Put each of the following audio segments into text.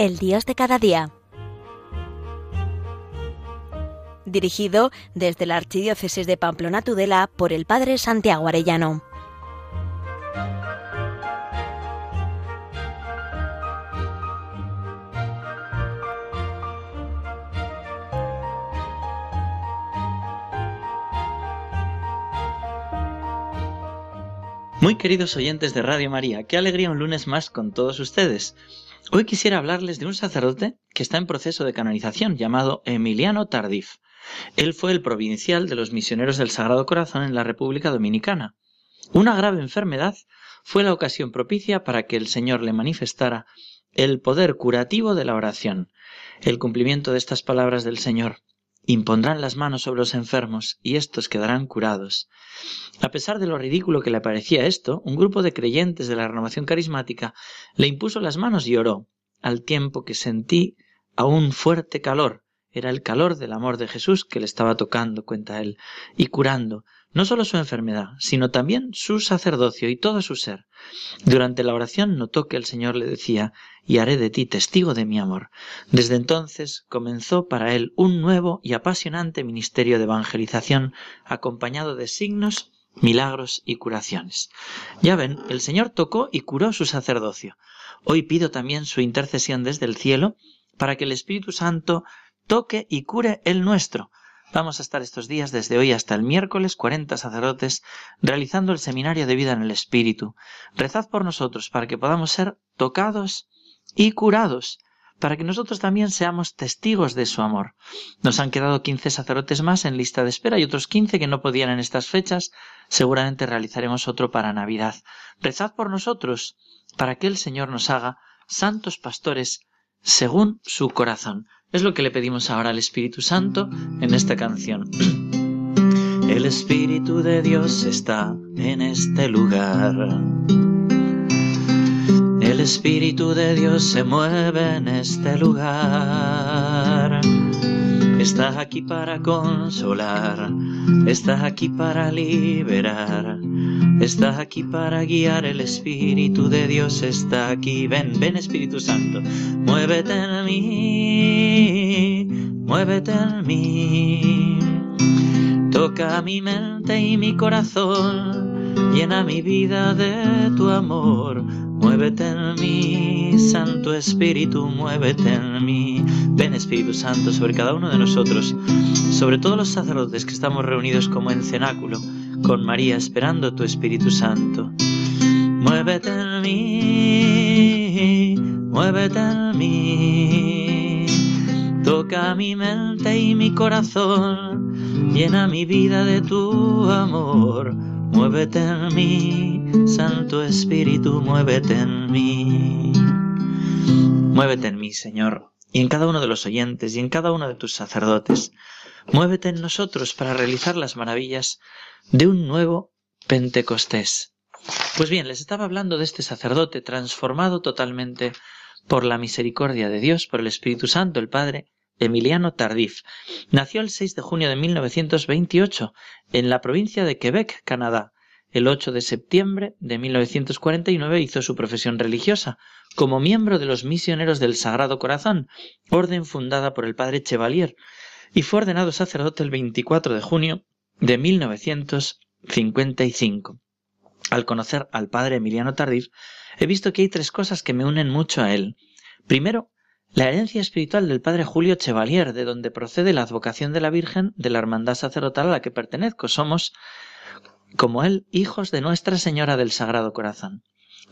El Dios de cada día. Dirigido desde la Archidiócesis de Pamplona Tudela por el Padre Santiago Arellano. Muy queridos oyentes de Radio María, qué alegría un lunes más con todos ustedes. Hoy quisiera hablarles de un sacerdote que está en proceso de canonización llamado Emiliano Tardif. Él fue el provincial de los misioneros del Sagrado Corazón en la República Dominicana. Una grave enfermedad fue la ocasión propicia para que el Señor le manifestara el poder curativo de la oración. El cumplimiento de estas palabras del Señor impondrán las manos sobre los enfermos y éstos quedarán curados. A pesar de lo ridículo que le parecía esto, un grupo de creyentes de la renovación carismática le impuso las manos y oró, al tiempo que sentí aún fuerte calor. Era el calor del amor de Jesús que le estaba tocando, cuenta él, y curando, no solo su enfermedad, sino también su sacerdocio y todo su ser. Durante la oración notó que el Señor le decía, y haré de ti testigo de mi amor. Desde entonces comenzó para él un nuevo y apasionante ministerio de evangelización, acompañado de signos, milagros y curaciones. Ya ven, el Señor tocó y curó su sacerdocio. Hoy pido también su intercesión desde el cielo para que el Espíritu Santo toque y cure el nuestro, Vamos a estar estos días desde hoy hasta el miércoles 40 sacerdotes realizando el seminario de vida en el Espíritu. Rezad por nosotros para que podamos ser tocados y curados, para que nosotros también seamos testigos de su amor. Nos han quedado 15 sacerdotes más en lista de espera y otros 15 que no podían en estas fechas. Seguramente realizaremos otro para Navidad. Rezad por nosotros para que el Señor nos haga santos pastores según su corazón. Es lo que le pedimos ahora al Espíritu Santo en esta canción. El Espíritu de Dios está en este lugar. El Espíritu de Dios se mueve en este lugar. Estás aquí para consolar, estás aquí para liberar, estás aquí para guiar, el Espíritu de Dios está aquí. Ven, ven Espíritu Santo, muévete en mí, muévete en mí. Toca mi mente y mi corazón, llena mi vida de tu amor. Muévete en mí, Santo Espíritu, muévete en mí. Ven Espíritu Santo sobre cada uno de nosotros, sobre todos los sacerdotes que estamos reunidos como en cenáculo, con María esperando tu Espíritu Santo. Muévete en mí, muévete en mí. Toca mi mente y mi corazón, llena mi vida de tu amor. Muévete en mí, Santo Espíritu, muévete en mí. Muévete en mí, Señor, y en cada uno de los oyentes y en cada uno de tus sacerdotes. Muévete en nosotros para realizar las maravillas de un nuevo Pentecostés. Pues bien, les estaba hablando de este sacerdote transformado totalmente por la misericordia de Dios, por el Espíritu Santo, el Padre, Emiliano Tardif. Nació el 6 de junio de 1928 en la provincia de Quebec, Canadá. El 8 de septiembre de 1949 hizo su profesión religiosa como miembro de los misioneros del Sagrado Corazón, orden fundada por el padre Chevalier, y fue ordenado sacerdote el 24 de junio de 1955. Al conocer al padre Emiliano Tardif, he visto que hay tres cosas que me unen mucho a él. Primero, la herencia espiritual del padre Julio Chevalier, de donde procede la advocación de la Virgen de la hermandad sacerdotal a la que pertenezco. Somos, como él, hijos de Nuestra Señora del Sagrado Corazón.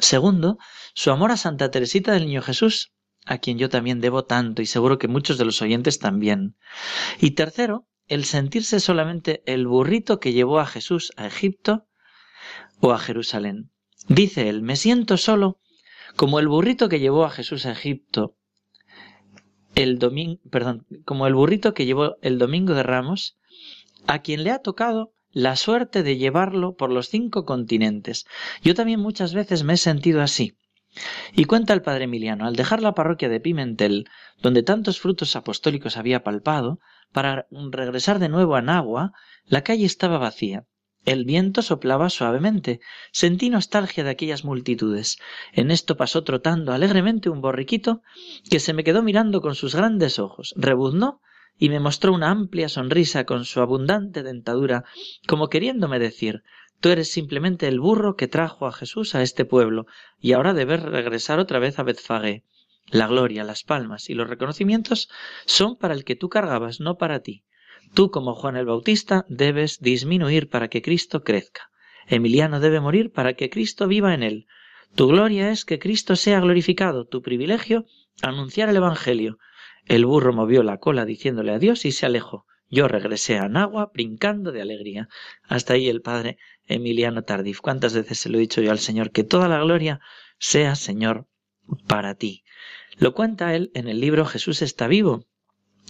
Segundo, su amor a Santa Teresita del Niño Jesús, a quien yo también debo tanto y seguro que muchos de los oyentes también. Y tercero, el sentirse solamente el burrito que llevó a Jesús a Egipto o a Jerusalén. Dice él, me siento solo como el burrito que llevó a Jesús a Egipto el domingo, perdón, como el burrito que llevó el domingo de Ramos, a quien le ha tocado la suerte de llevarlo por los cinco continentes. Yo también muchas veces me he sentido así. Y cuenta el padre Emiliano, al dejar la parroquia de Pimentel, donde tantos frutos apostólicos había palpado, para regresar de nuevo a Nagua, la calle estaba vacía. El viento soplaba suavemente. Sentí nostalgia de aquellas multitudes. En esto pasó trotando alegremente un borriquito que se me quedó mirando con sus grandes ojos. Rebuznó y me mostró una amplia sonrisa con su abundante dentadura, como queriéndome decir Tú eres simplemente el burro que trajo a Jesús a este pueblo, y ahora debes regresar otra vez a Betfagé. La gloria, las palmas y los reconocimientos son para el que tú cargabas, no para ti. Tú, como Juan el Bautista, debes disminuir para que Cristo crezca. Emiliano debe morir para que Cristo viva en él. Tu gloria es que Cristo sea glorificado, tu privilegio, anunciar el Evangelio. El burro movió la cola diciéndole adiós y se alejó. Yo regresé a Nagua brincando de alegría. Hasta ahí el padre Emiliano Tardif. ¿Cuántas veces se lo he dicho yo al Señor? Que toda la gloria sea, Señor, para ti. Lo cuenta él en el libro Jesús está vivo,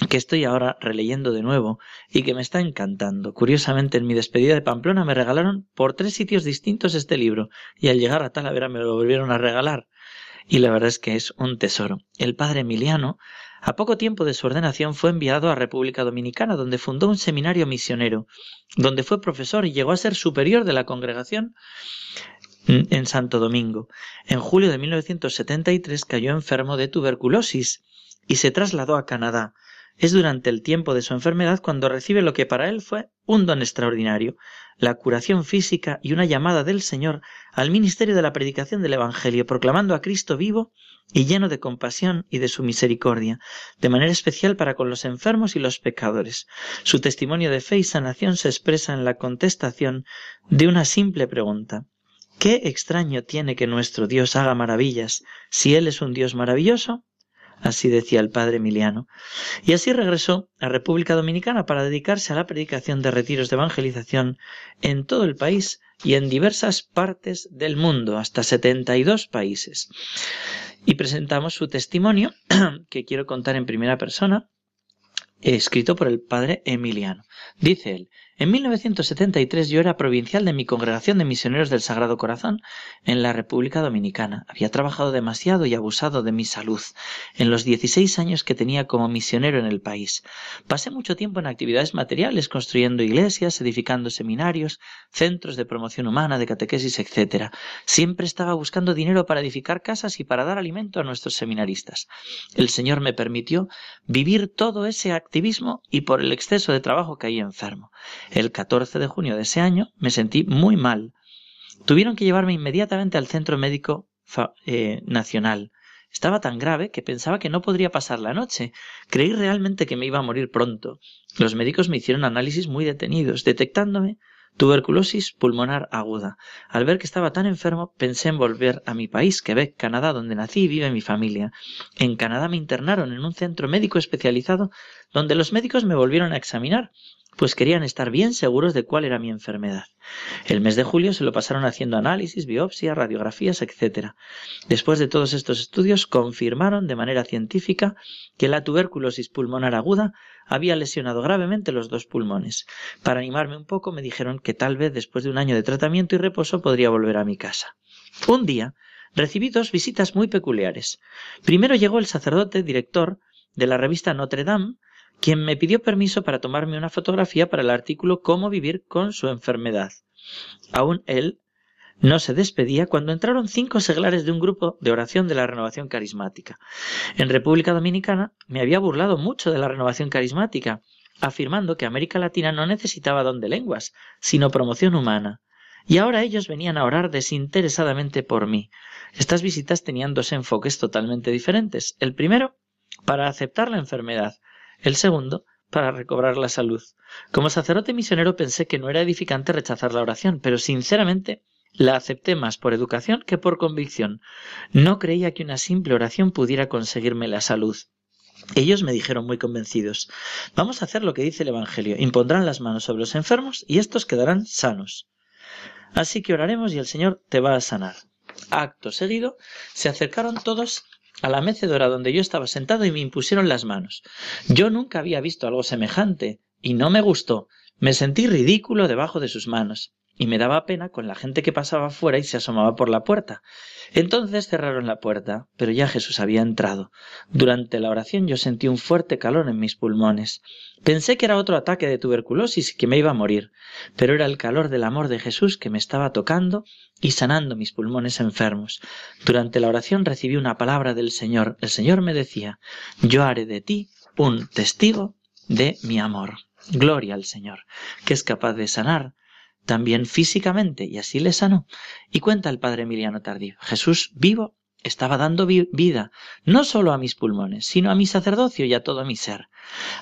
que estoy ahora releyendo de nuevo y que me está encantando. Curiosamente, en mi despedida de Pamplona me regalaron por tres sitios distintos este libro y al llegar a Talavera me lo volvieron a regalar. Y la verdad es que es un tesoro. El padre Emiliano a poco tiempo de su ordenación fue enviado a República Dominicana, donde fundó un seminario misionero, donde fue profesor y llegó a ser superior de la congregación en Santo Domingo. En julio de 1973 cayó enfermo de tuberculosis y se trasladó a Canadá. Es durante el tiempo de su enfermedad cuando recibe lo que para él fue un don extraordinario, la curación física y una llamada del Señor al ministerio de la predicación del Evangelio, proclamando a Cristo vivo y lleno de compasión y de su misericordia, de manera especial para con los enfermos y los pecadores. Su testimonio de fe y sanación se expresa en la contestación de una simple pregunta. ¿Qué extraño tiene que nuestro Dios haga maravillas si Él es un Dios maravilloso? Así decía el padre Emiliano. Y así regresó a República Dominicana para dedicarse a la predicación de retiros de evangelización en todo el país y en diversas partes del mundo, hasta 72 países. Y presentamos su testimonio, que quiero contar en primera persona, escrito por el padre Emiliano. Dice él, en 1973 yo era provincial de mi congregación de misioneros del Sagrado Corazón en la República Dominicana. Había trabajado demasiado y abusado de mi salud en los 16 años que tenía como misionero en el país. Pasé mucho tiempo en actividades materiales, construyendo iglesias, edificando seminarios, centros de promoción humana, de catequesis, etc. Siempre estaba buscando dinero para edificar casas y para dar alimento a nuestros seminaristas. El Señor me permitió vivir todo ese activismo y por el exceso de trabajo caí enfermo. El 14 de junio de ese año me sentí muy mal. Tuvieron que llevarme inmediatamente al Centro Médico eh, Nacional. Estaba tan grave que pensaba que no podría pasar la noche. Creí realmente que me iba a morir pronto. Los médicos me hicieron análisis muy detenidos, detectándome tuberculosis pulmonar aguda. Al ver que estaba tan enfermo, pensé en volver a mi país, Quebec, Canadá, donde nací y vive mi familia. En Canadá me internaron en un centro médico especializado, donde los médicos me volvieron a examinar pues querían estar bien seguros de cuál era mi enfermedad. El mes de julio se lo pasaron haciendo análisis, biopsias, radiografías, etc. Después de todos estos estudios confirmaron de manera científica que la tuberculosis pulmonar aguda había lesionado gravemente los dos pulmones. Para animarme un poco me dijeron que tal vez después de un año de tratamiento y reposo podría volver a mi casa. Un día recibí dos visitas muy peculiares. Primero llegó el sacerdote director de la revista Notre Dame, quien me pidió permiso para tomarme una fotografía para el artículo Cómo vivir con su enfermedad. Aún él no se despedía cuando entraron cinco seglares de un grupo de oración de la renovación carismática. En República Dominicana me había burlado mucho de la renovación carismática, afirmando que América Latina no necesitaba don de lenguas, sino promoción humana. Y ahora ellos venían a orar desinteresadamente por mí. Estas visitas tenían dos enfoques totalmente diferentes. El primero, para aceptar la enfermedad, el segundo, para recobrar la salud. Como sacerdote misionero pensé que no era edificante rechazar la oración, pero sinceramente la acepté más por educación que por convicción. No creía que una simple oración pudiera conseguirme la salud. Ellos me dijeron muy convencidos, vamos a hacer lo que dice el Evangelio, impondrán las manos sobre los enfermos y estos quedarán sanos. Así que oraremos y el Señor te va a sanar. Acto seguido, se acercaron todos a la mecedora donde yo estaba sentado y me impusieron las manos. Yo nunca había visto algo semejante y no me gustó. Me sentí ridículo debajo de sus manos. Y me daba pena con la gente que pasaba fuera y se asomaba por la puerta. Entonces cerraron la puerta, pero ya Jesús había entrado. Durante la oración yo sentí un fuerte calor en mis pulmones. Pensé que era otro ataque de tuberculosis y que me iba a morir, pero era el calor del amor de Jesús que me estaba tocando y sanando mis pulmones enfermos. Durante la oración recibí una palabra del Señor. El Señor me decía, yo haré de ti un testigo de mi amor. Gloria al Señor, que es capaz de sanar también físicamente, y así le sanó. Y cuenta el padre Emiliano Tardío, Jesús vivo estaba dando vida no solo a mis pulmones, sino a mi sacerdocio y a todo mi ser.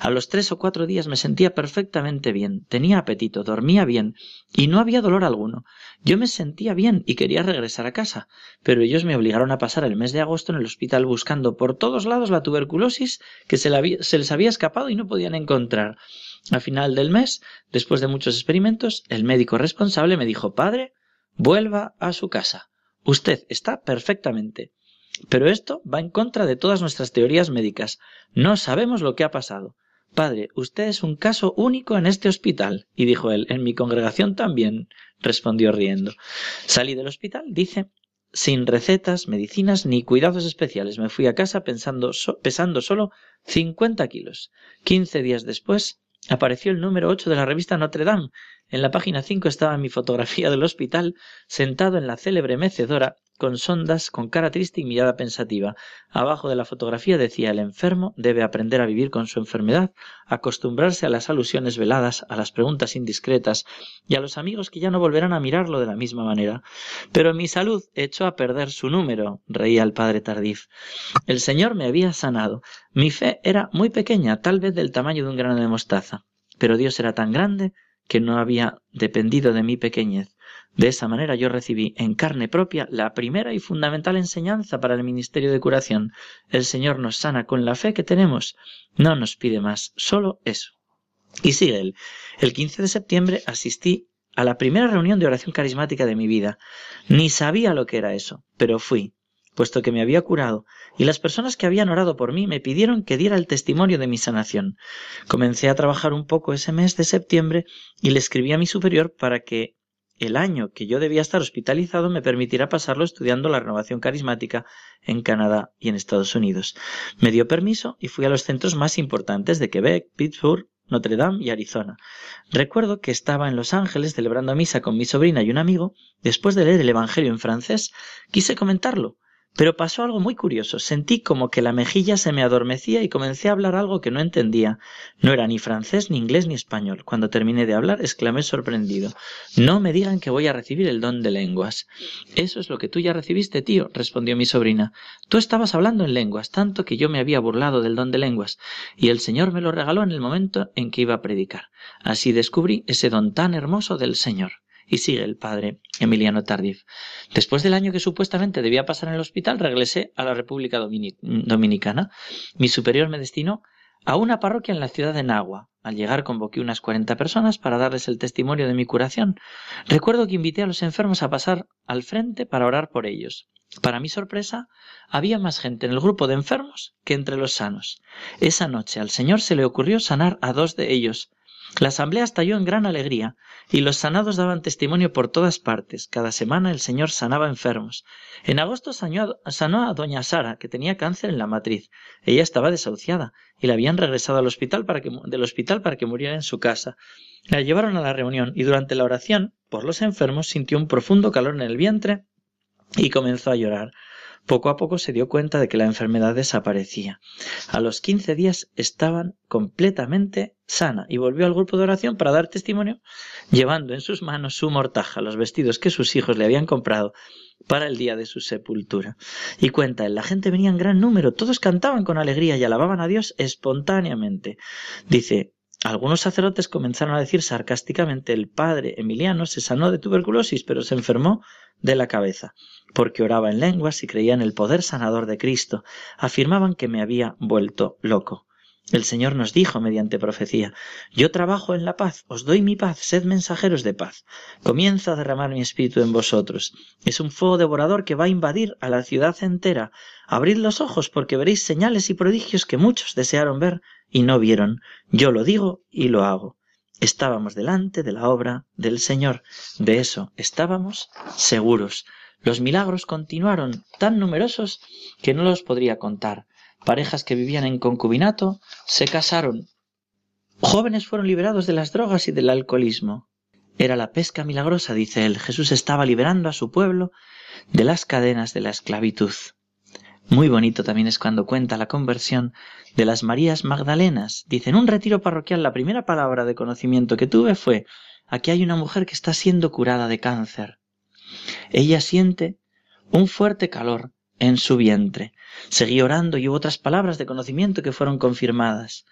A los tres o cuatro días me sentía perfectamente bien, tenía apetito, dormía bien y no había dolor alguno. Yo me sentía bien y quería regresar a casa, pero ellos me obligaron a pasar el mes de agosto en el hospital buscando por todos lados la tuberculosis que se, se les había escapado y no podían encontrar. Al final del mes, después de muchos experimentos, el médico responsable me dijo Padre, vuelva a su casa. Usted está perfectamente. Pero esto va en contra de todas nuestras teorías médicas. No sabemos lo que ha pasado. Padre, usted es un caso único en este hospital. Y dijo él, en mi congregación también, respondió riendo. Salí del hospital, dice, sin recetas, medicinas ni cuidados especiales. Me fui a casa pensando pesando solo 50 kilos. Quince días después apareció el número 8 de la revista Notre Dame. En la página 5 estaba mi fotografía del hospital, sentado en la célebre mecedora, con sondas, con cara triste y mirada pensativa. Abajo de la fotografía decía el enfermo debe aprender a vivir con su enfermedad, acostumbrarse a las alusiones veladas, a las preguntas indiscretas y a los amigos que ya no volverán a mirarlo de la misma manera. Pero mi salud echó a perder su número, reía el padre Tardif. El Señor me había sanado. Mi fe era muy pequeña, tal vez del tamaño de un grano de mostaza. Pero Dios era tan grande que no había dependido de mi pequeñez. De esa manera yo recibí en carne propia la primera y fundamental enseñanza para el ministerio de curación. El Señor nos sana con la fe que tenemos. No nos pide más, solo eso. Y sigue él. El 15 de septiembre asistí a la primera reunión de oración carismática de mi vida. Ni sabía lo que era eso, pero fui puesto que me había curado, y las personas que habían orado por mí me pidieron que diera el testimonio de mi sanación. Comencé a trabajar un poco ese mes de septiembre y le escribí a mi superior para que el año que yo debía estar hospitalizado me permitiera pasarlo estudiando la renovación carismática en Canadá y en Estados Unidos. Me dio permiso y fui a los centros más importantes de Quebec, Pittsburgh, Notre Dame y Arizona. Recuerdo que estaba en Los Ángeles celebrando misa con mi sobrina y un amigo. Después de leer el Evangelio en francés, quise comentarlo. Pero pasó algo muy curioso. Sentí como que la mejilla se me adormecía y comencé a hablar algo que no entendía. No era ni francés, ni inglés, ni español. Cuando terminé de hablar, exclamé sorprendido. No me digan que voy a recibir el don de lenguas. Eso es lo que tú ya recibiste, tío, respondió mi sobrina. Tú estabas hablando en lenguas, tanto que yo me había burlado del don de lenguas, y el Señor me lo regaló en el momento en que iba a predicar. Así descubrí ese don tan hermoso del Señor. Y sigue el padre Emiliano Tardif. Después del año que supuestamente debía pasar en el hospital, regresé a la República Dominicana. Mi superior me destinó a una parroquia en la ciudad de Nagua. Al llegar convoqué unas cuarenta personas para darles el testimonio de mi curación. Recuerdo que invité a los enfermos a pasar al frente para orar por ellos. Para mi sorpresa, había más gente en el grupo de enfermos que entre los sanos. Esa noche al Señor se le ocurrió sanar a dos de ellos, la asamblea estalló en gran alegría, y los sanados daban testimonio por todas partes. Cada semana el Señor sanaba enfermos. En agosto sanó, a doña Sara, que tenía cáncer en la matriz. Ella estaba desahuciada, y la habían regresado al hospital para que, del hospital para que muriera en su casa. La llevaron a la reunión, y durante la oración por los enfermos sintió un profundo calor en el vientre y comenzó a llorar. Poco a poco se dio cuenta de que la enfermedad desaparecía. A los quince días estaban completamente sana y volvió al grupo de oración para dar testimonio, llevando en sus manos su mortaja, los vestidos que sus hijos le habían comprado para el día de su sepultura. Y cuenta, la gente venía en gran número, todos cantaban con alegría y alababan a Dios espontáneamente. Dice, algunos sacerdotes comenzaron a decir sarcásticamente el padre Emiliano se sanó de tuberculosis, pero se enfermó de la cabeza, porque oraba en lenguas y creía en el poder sanador de Cristo. Afirmaban que me había vuelto loco. El Señor nos dijo mediante profecía, Yo trabajo en la paz, os doy mi paz, sed mensajeros de paz. Comienzo a derramar mi espíritu en vosotros. Es un fuego devorador que va a invadir a la ciudad entera. Abrid los ojos porque veréis señales y prodigios que muchos desearon ver y no vieron. Yo lo digo y lo hago. estábamos delante de la obra del Señor. De eso estábamos seguros. Los milagros continuaron tan numerosos que no los podría contar. Parejas que vivían en concubinato se casaron. Jóvenes fueron liberados de las drogas y del alcoholismo. Era la pesca milagrosa, dice él. Jesús estaba liberando a su pueblo de las cadenas de la esclavitud. Muy bonito también es cuando cuenta la conversión de las Marías Magdalenas. Dice, en un retiro parroquial la primera palabra de conocimiento que tuve fue, aquí hay una mujer que está siendo curada de cáncer. Ella siente un fuerte calor en su vientre. Seguí orando y hubo otras palabras de conocimiento que fueron confirmadas.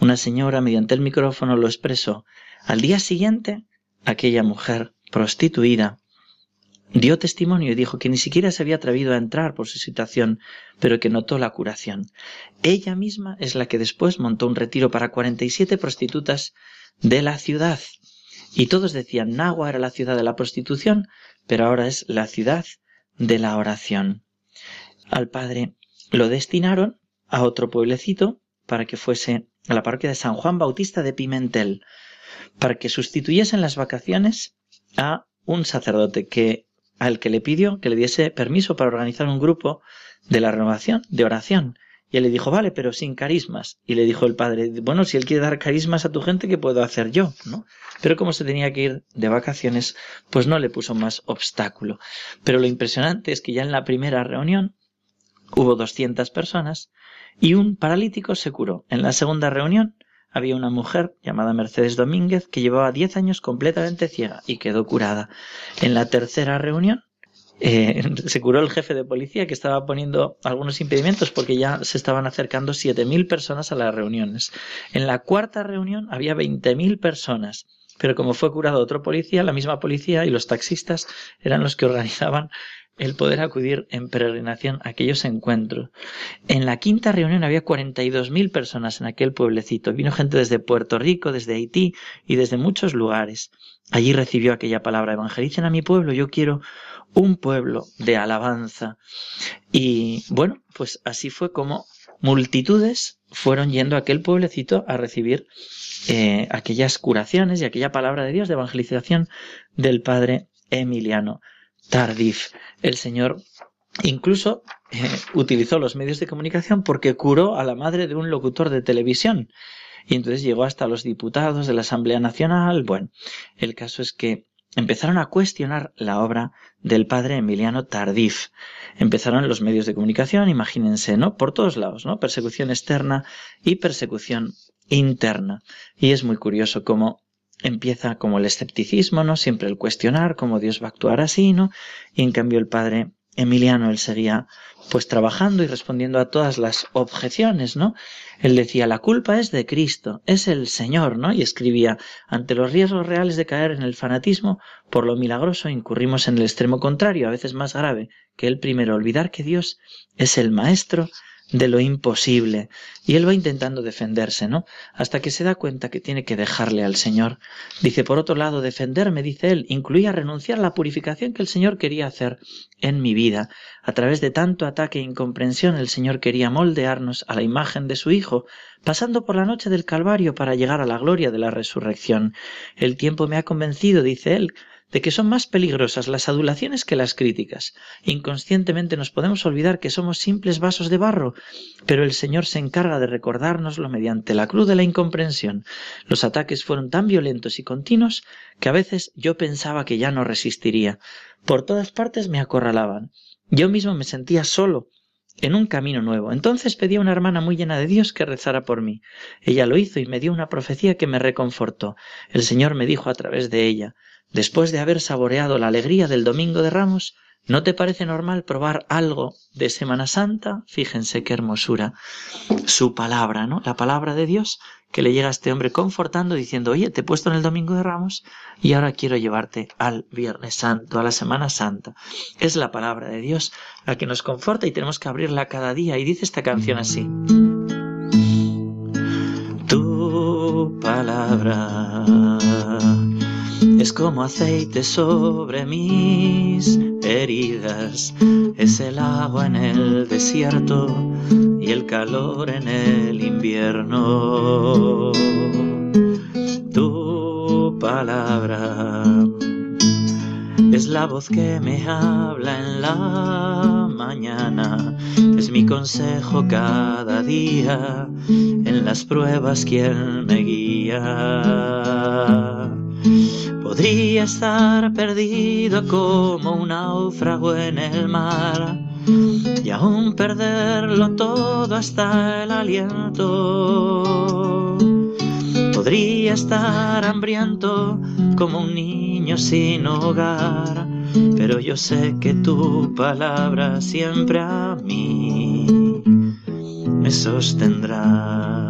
Una señora mediante el micrófono lo expresó. Al día siguiente, aquella mujer prostituida dio testimonio y dijo que ni siquiera se había atrevido a entrar por su situación, pero que notó la curación. Ella misma es la que después montó un retiro para 47 prostitutas de la ciudad. Y todos decían, Nagua era la ciudad de la prostitución, pero ahora es la ciudad de la oración. Al padre lo destinaron a otro pueblecito para que fuese a la parroquia de San Juan Bautista de Pimentel, para que sustituyesen las vacaciones a un sacerdote que al que le pidió que le diese permiso para organizar un grupo de la renovación, de oración. Y él le dijo, vale, pero sin carismas. Y le dijo el padre, bueno, si él quiere dar carismas a tu gente, ¿qué puedo hacer yo? ¿No? Pero como se tenía que ir de vacaciones, pues no le puso más obstáculo. Pero lo impresionante es que ya en la primera reunión hubo 200 personas y un paralítico se curó. En la segunda reunión había una mujer llamada Mercedes Domínguez que llevaba 10 años completamente ciega y quedó curada. En la tercera reunión eh, se curó el jefe de policía que estaba poniendo algunos impedimentos porque ya se estaban acercando 7.000 personas a las reuniones. En la cuarta reunión había 20.000 personas. Pero como fue curado otro policía, la misma policía y los taxistas eran los que organizaban el poder acudir en peregrinación a aquellos encuentros. En la quinta reunión había 42.000 personas en aquel pueblecito. Vino gente desde Puerto Rico, desde Haití y desde muchos lugares. Allí recibió aquella palabra, evangelicen a mi pueblo, yo quiero un pueblo de alabanza. Y bueno, pues así fue como multitudes fueron yendo a aquel pueblecito a recibir eh, aquellas curaciones y aquella palabra de Dios de evangelización del padre Emiliano Tardif. El Señor incluso eh, utilizó los medios de comunicación porque curó a la madre de un locutor de televisión. Y entonces llegó hasta los diputados de la Asamblea Nacional. Bueno, el caso es que empezaron a cuestionar la obra del padre Emiliano Tardif. Empezaron los medios de comunicación, imagínense, ¿no? Por todos lados, ¿no? Persecución externa y persecución interna. Y es muy curioso cómo empieza como el escepticismo, ¿no? Siempre el cuestionar cómo Dios va a actuar así, ¿no? Y en cambio el padre Emiliano, él seguía pues trabajando y respondiendo a todas las objeciones, ¿no? Él decía, la culpa es de Cristo, es el Señor, ¿no? Y escribía, ante los riesgos reales de caer en el fanatismo, por lo milagroso incurrimos en el extremo contrario, a veces más grave, que el primero, olvidar que Dios es el Maestro de lo imposible. Y él va intentando defenderse, ¿no? Hasta que se da cuenta que tiene que dejarle al Señor. Dice, por otro lado, defenderme, dice él, incluía renunciar a la purificación que el Señor quería hacer en mi vida. A través de tanto ataque e incomprensión, el Señor quería moldearnos a la imagen de su Hijo, pasando por la noche del Calvario para llegar a la gloria de la resurrección. El tiempo me ha convencido, dice él, de que son más peligrosas las adulaciones que las críticas. Inconscientemente nos podemos olvidar que somos simples vasos de barro, pero el Señor se encarga de recordárnoslo mediante la cruz de la incomprensión. Los ataques fueron tan violentos y continuos que a veces yo pensaba que ya no resistiría. Por todas partes me acorralaban. Yo mismo me sentía solo, en un camino nuevo. Entonces pedí a una hermana muy llena de Dios que rezara por mí. Ella lo hizo y me dio una profecía que me reconfortó. El Señor me dijo a través de ella Después de haber saboreado la alegría del Domingo de Ramos, ¿no te parece normal probar algo de Semana Santa? Fíjense qué hermosura. Su palabra, ¿no? La palabra de Dios que le llega a este hombre confortando diciendo, oye, te he puesto en el Domingo de Ramos y ahora quiero llevarte al Viernes Santo, a la Semana Santa. Es la palabra de Dios la que nos conforta y tenemos que abrirla cada día. Y dice esta canción así. Tu palabra es como aceite sobre mis heridas, es el agua en el desierto y el calor en el invierno. Tu palabra. Es la voz que me habla en la mañana, es mi consejo cada día, en las pruebas quien me guía. Podría estar perdido como un náufrago en el mar y aún perderlo todo hasta el aliento. Podría estar hambriento como un niño sin hogar, pero yo sé que tu palabra siempre a mí me sostendrá.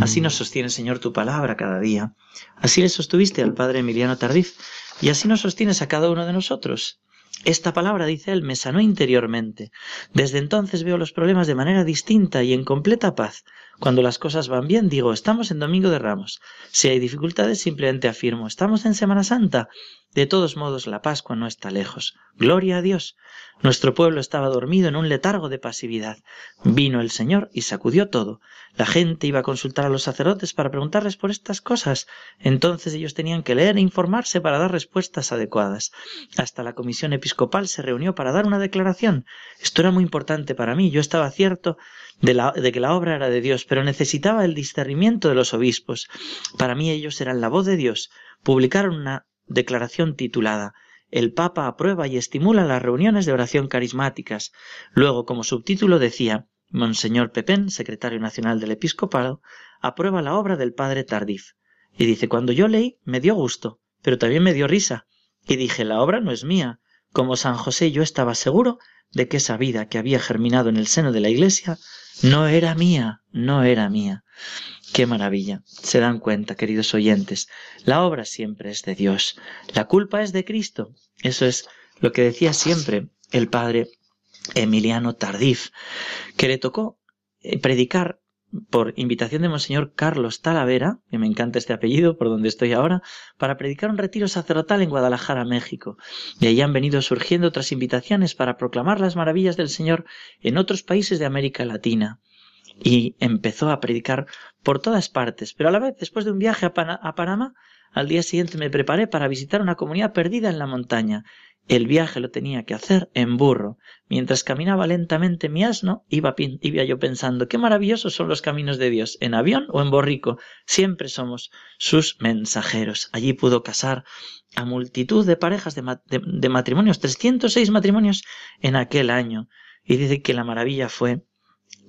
Así nos sostiene, Señor, tu palabra cada día. Así le sostuviste al Padre Emiliano Tardif y así nos sostienes a cada uno de nosotros. Esta palabra, dice él, me sanó interiormente. Desde entonces veo los problemas de manera distinta y en completa paz. Cuando las cosas van bien, digo, estamos en Domingo de Ramos. Si hay dificultades, simplemente afirmo, estamos en Semana Santa. De todos modos, la Pascua no está lejos. Gloria a Dios. Nuestro pueblo estaba dormido en un letargo de pasividad. Vino el Señor y sacudió todo. La gente iba a consultar a los sacerdotes para preguntarles por estas cosas. Entonces ellos tenían que leer e informarse para dar respuestas adecuadas. Hasta la comisión episcopal se reunió para dar una declaración. Esto era muy importante para mí. Yo estaba cierto de, que la obra era de Dios, pero necesitaba el discernimiento de los obispos. Para mí ellos eran la voz de Dios. Publicaron una declaración titulada El Papa aprueba y estimula las reuniones de oración carismáticas. Luego, como subtítulo decía Monseñor Pepén, secretario nacional del episcopado, aprueba la obra del padre Tardif. Y dice, cuando yo leí, me dio gusto, pero también me dio risa. Y dije, la obra no es mía. Como San José yo estaba seguro de que esa vida que había germinado en el seno de la Iglesia no era mía, no era mía. Qué maravilla. Se dan cuenta, queridos oyentes, la obra siempre es de Dios. La culpa es de Cristo. Eso es lo que decía siempre el padre Emiliano Tardif, que le tocó eh, predicar por invitación de Monseñor Carlos Talavera, que me encanta este apellido, por donde estoy ahora, para predicar un retiro sacerdotal en Guadalajara, México. De ahí han venido surgiendo otras invitaciones para proclamar las maravillas del Señor en otros países de América Latina. Y empezó a predicar por todas partes, pero a la vez, después de un viaje a, a Panamá, al día siguiente me preparé para visitar una comunidad perdida en la montaña, el viaje lo tenía que hacer en burro. Mientras caminaba lentamente mi asno, iba, yo pensando, qué maravillosos son los caminos de Dios, en avión o en borrico. Siempre somos sus mensajeros. Allí pudo casar a multitud de parejas de, de, de matrimonios, 306 matrimonios en aquel año. Y dice que la maravilla fue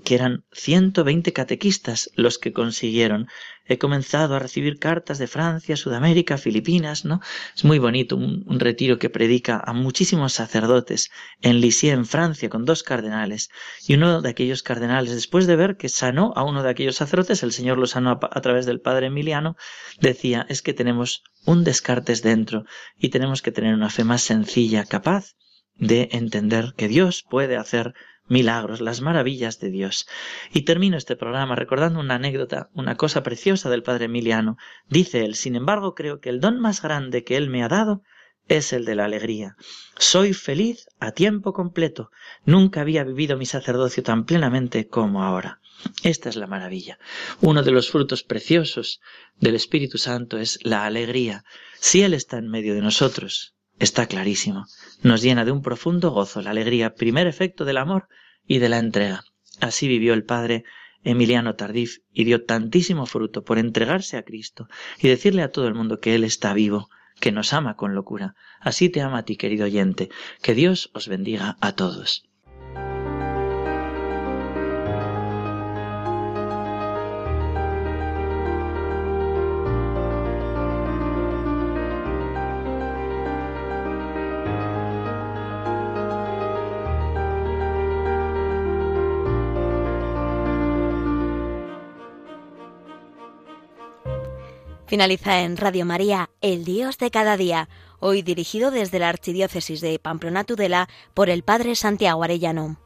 que eran 120 catequistas los que consiguieron. He comenzado a recibir cartas de Francia, Sudamérica, Filipinas, ¿no? Es muy bonito, un, retiro que predica a muchísimos sacerdotes en Lisieux, en Francia, con dos cardenales. Y uno de aquellos cardenales, después de ver que sanó a uno de aquellos sacerdotes, el Señor lo sanó a, a través del Padre Emiliano, decía, es que tenemos un descartes dentro y tenemos que tener una fe más sencilla, capaz de entender que Dios puede hacer milagros, las maravillas de Dios. Y termino este programa recordando una anécdota, una cosa preciosa del Padre Emiliano. Dice él, sin embargo, creo que el don más grande que él me ha dado es el de la alegría. Soy feliz a tiempo completo. Nunca había vivido mi sacerdocio tan plenamente como ahora. Esta es la maravilla. Uno de los frutos preciosos del Espíritu Santo es la alegría. Si Él está en medio de nosotros, está clarísimo. Nos llena de un profundo gozo, la alegría, primer efecto del amor y de la entrega. Así vivió el padre Emiliano Tardif y dio tantísimo fruto por entregarse a Cristo y decirle a todo el mundo que Él está vivo, que nos ama con locura. Así te ama a ti, querido oyente. Que Dios os bendiga a todos. Finaliza en Radio María, El Dios de cada día, hoy dirigido desde la Archidiócesis de Pamplona Tudela por el Padre Santiago Arellano.